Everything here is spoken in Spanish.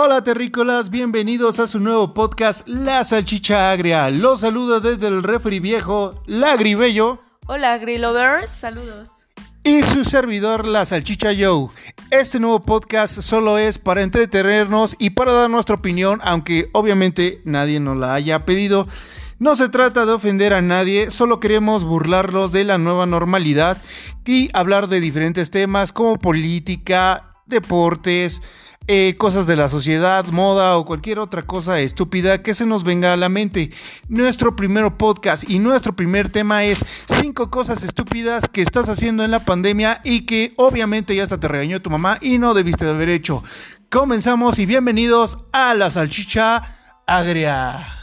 Hola terrícolas, bienvenidos a su nuevo podcast La Salchicha Agria. Los saludo desde el refri viejo, Lagribello. Hola Grillovers, saludos. Y su servidor, La Salchicha Joe. Este nuevo podcast solo es para entretenernos y para dar nuestra opinión, aunque obviamente nadie nos la haya pedido. No se trata de ofender a nadie, solo queremos burlarlos de la nueva normalidad y hablar de diferentes temas como política, deportes, eh, cosas de la sociedad, moda o cualquier otra cosa estúpida que se nos venga a la mente. Nuestro primer podcast y nuestro primer tema es cinco cosas estúpidas que estás haciendo en la pandemia y que obviamente ya hasta te regañó tu mamá y no debiste de haber hecho. Comenzamos y bienvenidos a la salchicha agria.